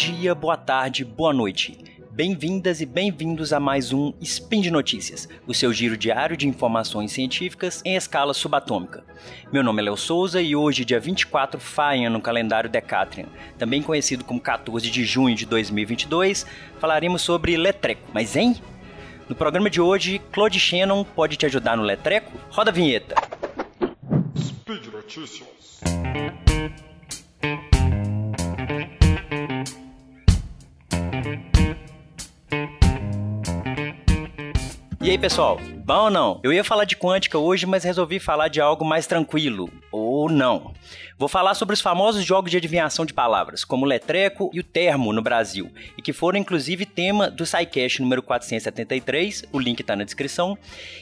dia, boa tarde, boa noite. Bem-vindas e bem-vindos a mais um Spin de Notícias, o seu giro diário de informações científicas em escala subatômica. Meu nome é Léo Souza e hoje, dia 24 Faia no calendário Decatrian, também conhecido como 14 de junho de 2022, falaremos sobre Letreco. Mas hein? No programa de hoje, Claude Shannon pode te ajudar no Letreco? Roda a vinheta. Speed Notícias. E aí, pessoal, bom ou não? Eu ia falar de quântica hoje, mas resolvi falar de algo mais tranquilo. Ou não. Vou falar sobre os famosos jogos de adivinhação de palavras, como o letreco e o termo no Brasil, e que foram inclusive tema do SciCast número 473, o link está na descrição.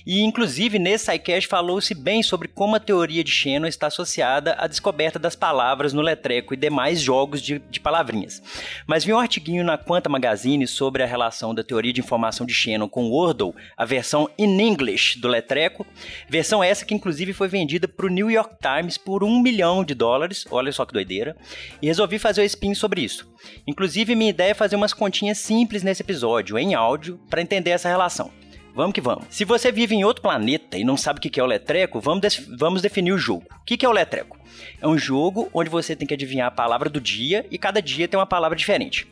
E inclusive nesse SciCast falou-se bem sobre como a teoria de Shannon está associada à descoberta das palavras no letreco e demais jogos de, de palavrinhas. Mas vi um artiguinho na Quanta Magazine sobre a relação da teoria de informação de Shannon com o Wordle, a versão in English do letreco, versão essa que inclusive foi vendida para o New York Times por um milhão de dólares olha só que doideira, e resolvi fazer o spin sobre isso. Inclusive, minha ideia é fazer umas continhas simples nesse episódio, em áudio, para entender essa relação. Vamos que vamos. Se você vive em outro planeta e não sabe o que é o Letreco, vamos, vamos definir o jogo. O que é o Letreco? É um jogo onde você tem que adivinhar a palavra do dia e cada dia tem uma palavra diferente.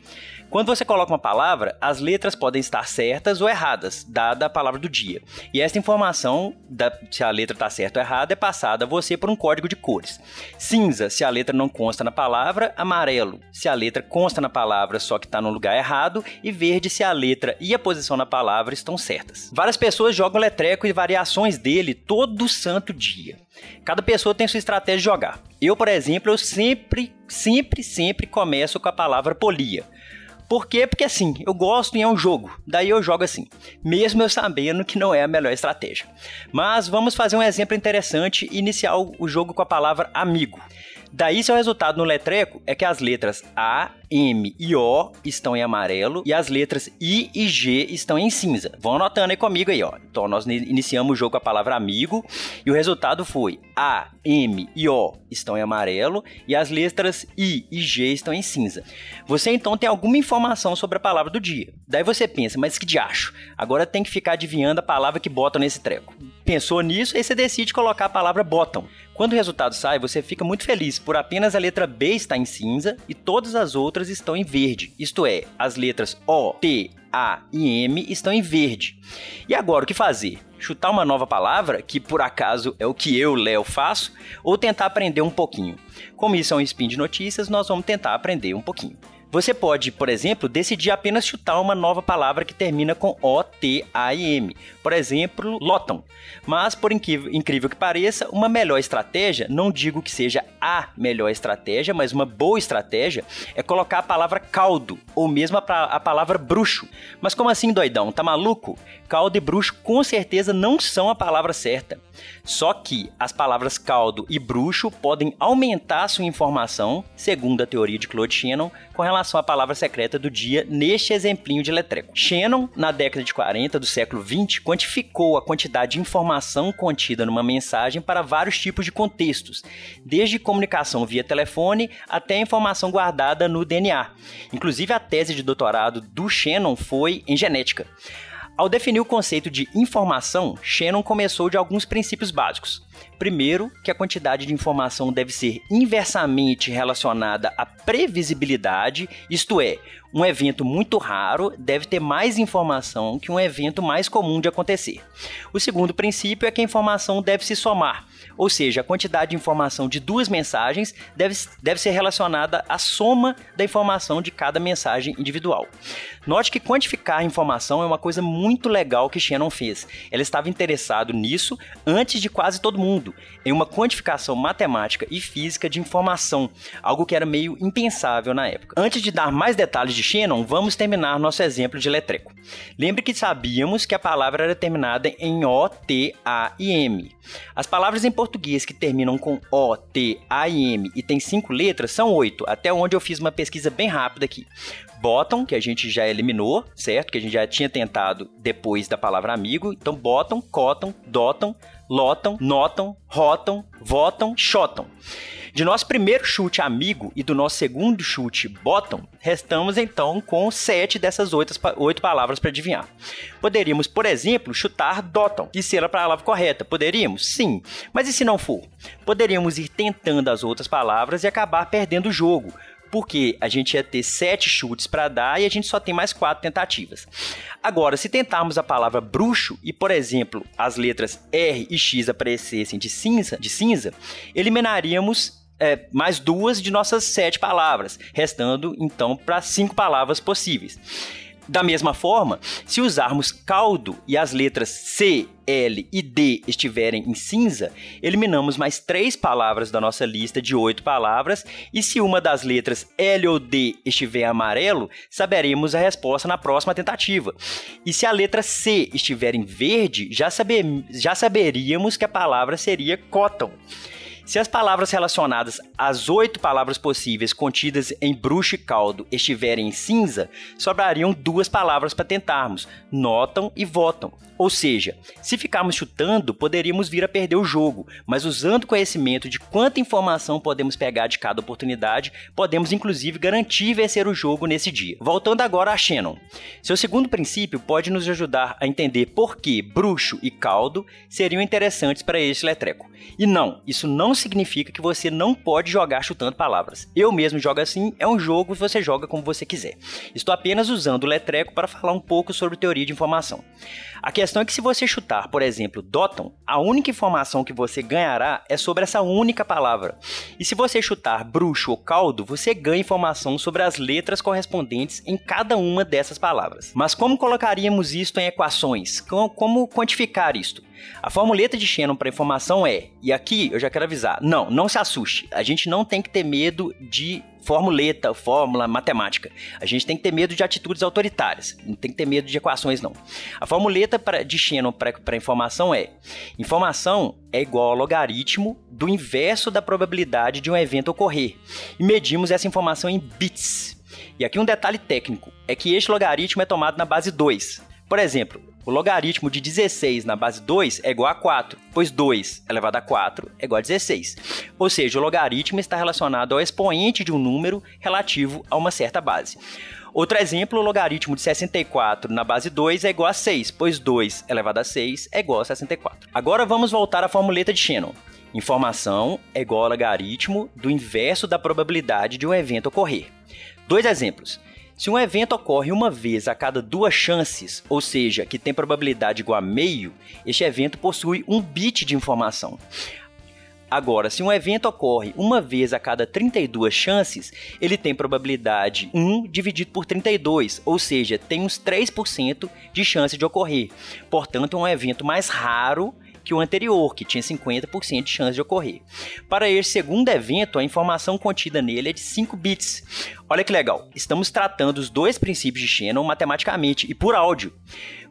Quando você coloca uma palavra, as letras podem estar certas ou erradas, dada a palavra do dia. E essa informação, da, se a letra está certa ou errada, é passada a você por um código de cores. Cinza, se a letra não consta na palavra, amarelo, se a letra consta na palavra, só que está no lugar errado, e verde, se a letra e a posição na palavra estão certas. Várias pessoas jogam letreco e variações dele todo santo dia. Cada pessoa tem sua estratégia de jogar. Eu, por exemplo, eu sempre, sempre, sempre começo com a palavra polia. Por quê? Porque assim, eu gosto e é um jogo. Daí eu jogo assim, mesmo eu sabendo que não é a melhor estratégia. Mas vamos fazer um exemplo interessante e iniciar o jogo com a palavra amigo. Daí seu resultado no letreco é que as letras A, M e O estão em amarelo e as letras I e G estão em cinza. Vão anotando aí comigo aí, ó. Então nós iniciamos o jogo com a palavra amigo e o resultado foi A, M e O estão em amarelo e as letras I e G estão em cinza. Você então tem alguma informação sobre a palavra do dia. Daí você pensa, mas que diacho? Agora tem que ficar adivinhando a palavra que botam nesse treco. Pensou nisso, aí você decide colocar a palavra bottom. Quando o resultado sai, você fica muito feliz por apenas a letra B estar em cinza e todas as outras estão em verde. Isto é, as letras O, T, A e M estão em verde. E agora o que fazer? Chutar uma nova palavra, que por acaso é o que eu, Léo, faço, ou tentar aprender um pouquinho? Como isso é um spin de notícias, nós vamos tentar aprender um pouquinho. Você pode, por exemplo, decidir apenas chutar uma nova palavra que termina com O, T, A e M. Por exemplo, lotam. Mas, por incrível que pareça, uma melhor estratégia, não digo que seja a melhor estratégia, mas uma boa estratégia é colocar a palavra caldo, ou mesmo a, a palavra bruxo. Mas como assim, doidão? Tá maluco? Caldo e bruxo com certeza não são a palavra certa. Só que as palavras caldo e bruxo podem aumentar sua informação, segundo a teoria de Claude Shannon, com relação à palavra secreta do dia neste exemplinho de letreco. Shannon, na década de 40 do século 20, quantificou a quantidade de informação contida numa mensagem para vários tipos de contextos, desde comunicação via telefone até informação guardada no DNA. Inclusive, a tese de doutorado do Shannon foi em genética. Ao definir o conceito de informação, Shannon começou de alguns princípios básicos. Primeiro, que a quantidade de informação deve ser inversamente relacionada à previsibilidade, isto é, um evento muito raro deve ter mais informação que um evento mais comum de acontecer. O segundo princípio é que a informação deve se somar, ou seja, a quantidade de informação de duas mensagens deve, deve ser relacionada à soma da informação de cada mensagem individual. Note que quantificar a informação é uma coisa muito legal que Shannon fez. Ela estava interessado nisso antes de quase todo mundo, em uma quantificação matemática e física de informação, algo que era meio impensável na época. Antes de dar mais detalhes de Shannon, vamos terminar nosso exemplo de letreco. Lembre que sabíamos que a palavra era terminada em O, T, A e M. As palavras em que terminam com O, T, A e M e tem cinco letras são oito, até onde eu fiz uma pesquisa bem rápida aqui. Bottom, que a gente já eliminou, certo? Que a gente já tinha tentado depois da palavra amigo. Então, bottom, cotton, dotam, lotam, notam, rotam, votam, shotam. De nosso primeiro chute amigo e do nosso segundo chute bottom, restamos então com sete dessas oito, oito palavras para adivinhar. Poderíamos, por exemplo, chutar doton, e ser a palavra correta. Poderíamos? Sim. Mas e se não for? Poderíamos ir tentando as outras palavras e acabar perdendo o jogo, porque a gente ia ter sete chutes para dar e a gente só tem mais quatro tentativas. Agora, se tentarmos a palavra bruxo e, por exemplo, as letras R e X aparecessem de cinza, de cinza eliminaríamos é, mais duas de nossas sete palavras, restando então para cinco palavras possíveis. Da mesma forma, se usarmos caldo e as letras C, L e D estiverem em cinza, eliminamos mais três palavras da nossa lista de oito palavras, e se uma das letras L ou D estiver amarelo, saberemos a resposta na próxima tentativa. E se a letra C estiver em verde, já, saber, já saberíamos que a palavra seria cotton. Se as palavras relacionadas às oito palavras possíveis contidas em bruxo e caldo estiverem em cinza, sobrariam duas palavras para tentarmos: notam e votam. Ou seja, se ficarmos chutando, poderíamos vir a perder o jogo, mas usando conhecimento de quanta informação podemos pegar de cada oportunidade, podemos inclusive garantir vencer o jogo nesse dia. Voltando agora a Shannon. Seu segundo princípio pode nos ajudar a entender por que bruxo e caldo seriam interessantes para este letreco. E não, isso não significa que você não pode jogar chutando palavras. Eu mesmo jogo assim, é um jogo e você joga como você quiser. Estou apenas usando o letreco para falar um pouco sobre teoria de informação. A questão é que se você chutar, por exemplo, Doton, a única informação que você ganhará é sobre essa única palavra. E se você chutar bruxo ou caldo, você ganha informação sobre as letras correspondentes em cada uma dessas palavras. Mas como colocaríamos isto em equações? Como quantificar isto? A formuleta de Shannon para informação é, e aqui eu já quero avisar, não, não se assuste. A gente não tem que ter medo de formuleta, fórmula, matemática. A gente tem que ter medo de atitudes autoritárias. Não tem que ter medo de equações, não. A formuleta de Shannon para informação é: informação é igual ao logaritmo do inverso da probabilidade de um evento ocorrer. E medimos essa informação em bits. E aqui um detalhe técnico: é que este logaritmo é tomado na base 2. Por exemplo, o logaritmo de 16 na base 2 é igual a 4, pois 2 elevado a 4 é igual a 16. Ou seja, o logaritmo está relacionado ao expoente de um número relativo a uma certa base. Outro exemplo, o logaritmo de 64 na base 2 é igual a 6, pois 2 elevado a 6 é igual a 64. Agora vamos voltar à formuleta de Shannon. Informação é igual ao logaritmo do inverso da probabilidade de um evento ocorrer. Dois exemplos. Se um evento ocorre uma vez a cada duas chances, ou seja, que tem probabilidade igual a meio, este evento possui um bit de informação. Agora, se um evento ocorre uma vez a cada 32 chances, ele tem probabilidade 1 dividido por 32, ou seja, tem uns 3% de chance de ocorrer. Portanto, é um evento mais raro que o anterior, que tinha 50% de chance de ocorrer. Para esse segundo evento, a informação contida nele é de 5 bits. Olha que legal, estamos tratando os dois princípios de Shannon matematicamente e por áudio.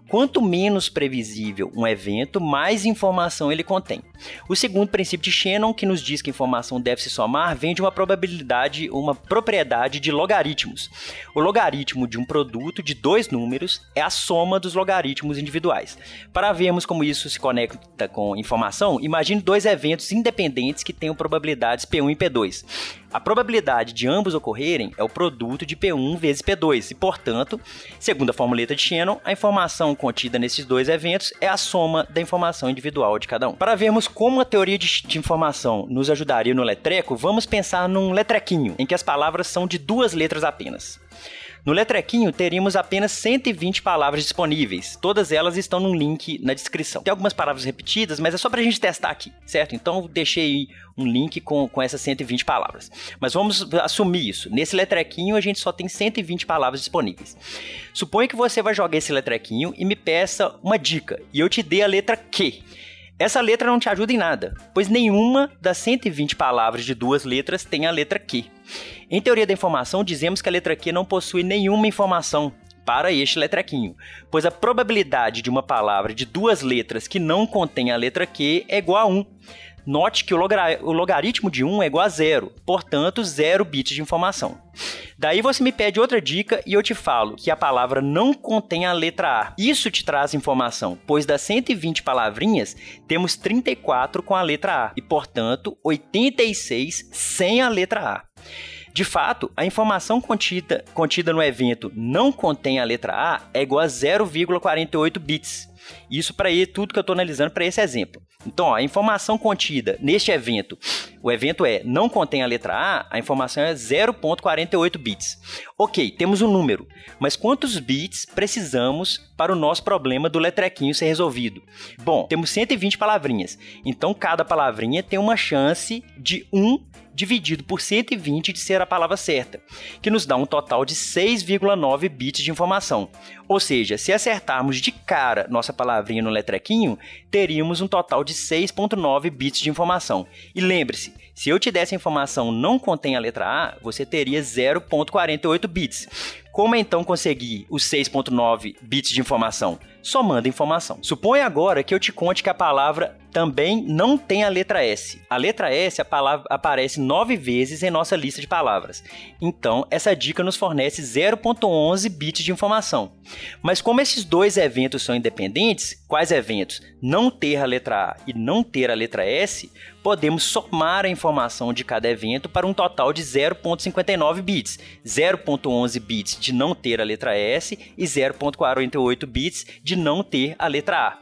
Quanto menos previsível um evento, mais informação ele contém. O segundo princípio de Shannon, que nos diz que informação deve se somar, vem de uma probabilidade, uma propriedade de logaritmos. O logaritmo de um produto de dois números é a soma dos logaritmos individuais. Para vermos como isso se conecta com informação, imagine dois eventos independentes que tenham probabilidades P1 e P2. A probabilidade de ambos ocorrerem é o produto de P1 vezes P2 e, portanto, segundo a formuleta de Shannon, a informação contida nesses dois eventos é a soma da informação individual de cada um. Para vermos como a teoria de, de informação nos ajudaria no letreco, vamos pensar num letrequinho, em que as palavras são de duas letras apenas. No Letrequinho teríamos apenas 120 palavras disponíveis. Todas elas estão num link na descrição. Tem algumas palavras repetidas, mas é só pra gente testar aqui, certo? Então deixei um link com, com essas 120 palavras. Mas vamos assumir isso. Nesse letrequinho a gente só tem 120 palavras disponíveis. Suponha que você vai jogar esse letrequinho e me peça uma dica e eu te dei a letra Q. Essa letra não te ajuda em nada, pois nenhuma das 120 palavras de duas letras tem a letra Q. Em teoria da informação, dizemos que a letra Q não possui nenhuma informação para este letrequinho, pois a probabilidade de uma palavra de duas letras que não contém a letra Q é igual a 1. Note que o, o logaritmo de 1 é igual a zero, portanto, zero bits de informação. Daí você me pede outra dica e eu te falo que a palavra não contém a letra A. Isso te traz informação, pois das 120 palavrinhas, temos 34 com a letra A e, portanto, 86 sem a letra A. De fato, a informação contida, contida no evento não contém a letra A é igual a 0,48 bits. Isso para tudo que eu estou analisando para esse exemplo. Então, ó, a informação contida neste evento, o evento é não contém a letra A, a informação é 0.48 bits. Ok, temos um número, mas quantos bits precisamos para o nosso problema do letrequinho ser resolvido? Bom, temos 120 palavrinhas, então cada palavrinha tem uma chance de 1 dividido por 120 de ser a palavra certa, que nos dá um total de 6,9 bits de informação. Ou seja, se acertarmos de cara nossa palavrinha no letrequinho, teríamos um total de 6,9 bits de informação. E lembre-se, se eu te desse a informação não contém a letra A, você teria 0,48 bits. Como então conseguir os 6.9 bits de informação? Somando informação. Suponha agora que eu te conte que a palavra também não tem a letra S. A letra S a palavra, aparece nove vezes em nossa lista de palavras. Então, essa dica nos fornece 0.11 bits de informação. Mas como esses dois eventos são independentes, quais eventos? Não ter a letra A e não ter a letra S, podemos somar a informação de cada evento para um total de 0.59 bits. 0.11 bits de não ter a letra S e 0.48 bits de não ter a letra A.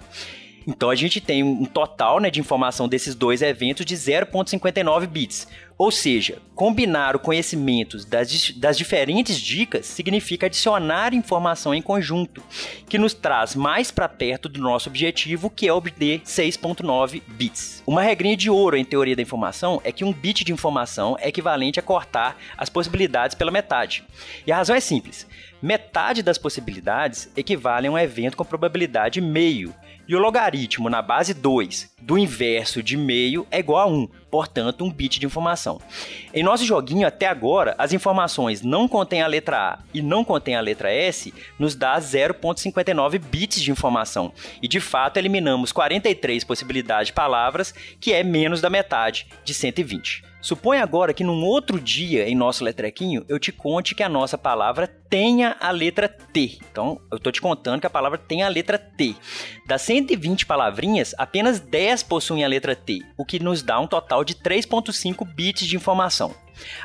Então a gente tem um total né, de informação desses dois eventos de 0.59 bits. Ou seja, combinar o conhecimento das, das diferentes dicas significa adicionar informação em conjunto, que nos traz mais para perto do nosso objetivo, que é obter 6.9 bits. Uma regrinha de ouro em teoria da informação é que um bit de informação é equivalente a cortar as possibilidades pela metade. E a razão é simples. Metade das possibilidades equivale a um evento com probabilidade meio, e o logaritmo na base 2 do inverso de meio é igual a 1, portanto, um bit de informação. Em nosso joguinho, até agora, as informações não contêm a letra A e não contêm a letra S nos dá 0.59 bits de informação. E, de fato, eliminamos 43 possibilidades de palavras, que é menos da metade de 120. Suponha agora que num outro dia em nosso letrequinho eu te conte que a nossa palavra tenha a letra T. Então, eu estou te contando que a palavra tem a letra T. Das 120 palavrinhas, apenas 10 possuem a letra T, o que nos dá um total de 3.5 bits de informação.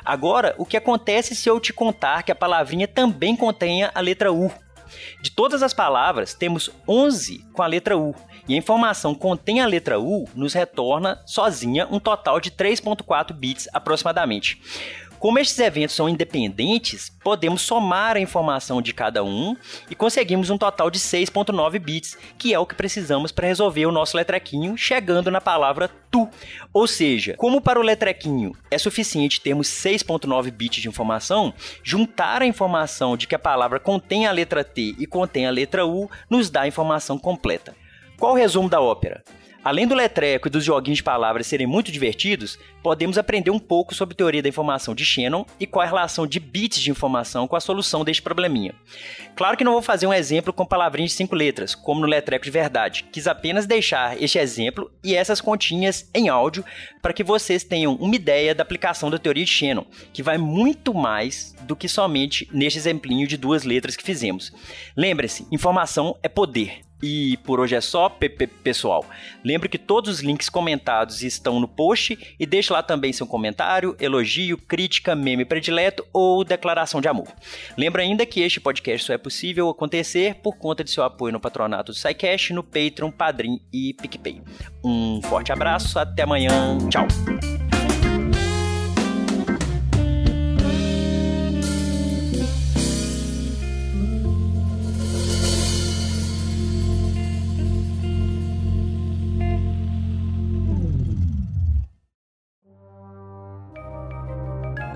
Agora, o que acontece se eu te contar que a palavrinha também contenha a letra U? De todas as palavras, temos 11 com a letra U. E a informação contém a letra U nos retorna sozinha um total de 3.4 bits aproximadamente. Como estes eventos são independentes, podemos somar a informação de cada um e conseguimos um total de 6.9 bits, que é o que precisamos para resolver o nosso letrequinho, chegando na palavra tu. Ou seja, como para o letrequinho é suficiente termos 6.9 bits de informação, juntar a informação de que a palavra contém a letra T e contém a letra U nos dá a informação completa. Qual o resumo da ópera? Além do letreco e dos joguinhos de palavras serem muito divertidos, podemos aprender um pouco sobre teoria da informação de Shannon e qual a relação de bits de informação com a solução deste probleminha. Claro que não vou fazer um exemplo com palavrinhas de cinco letras, como no letreco de verdade. Quis apenas deixar este exemplo e essas continhas em áudio para que vocês tenham uma ideia da aplicação da teoria de Shannon, que vai muito mais do que somente neste exemplinho de duas letras que fizemos. Lembre-se, informação é poder. E por hoje é só, pessoal. Lembre que todos os links comentados estão no post e deixe lá também seu comentário, elogio, crítica, meme predileto ou declaração de amor. Lembra ainda que este podcast só é possível acontecer por conta de seu apoio no patronato do SciCash, no Patreon, Padrim e PicPay. Um forte abraço, até amanhã, tchau!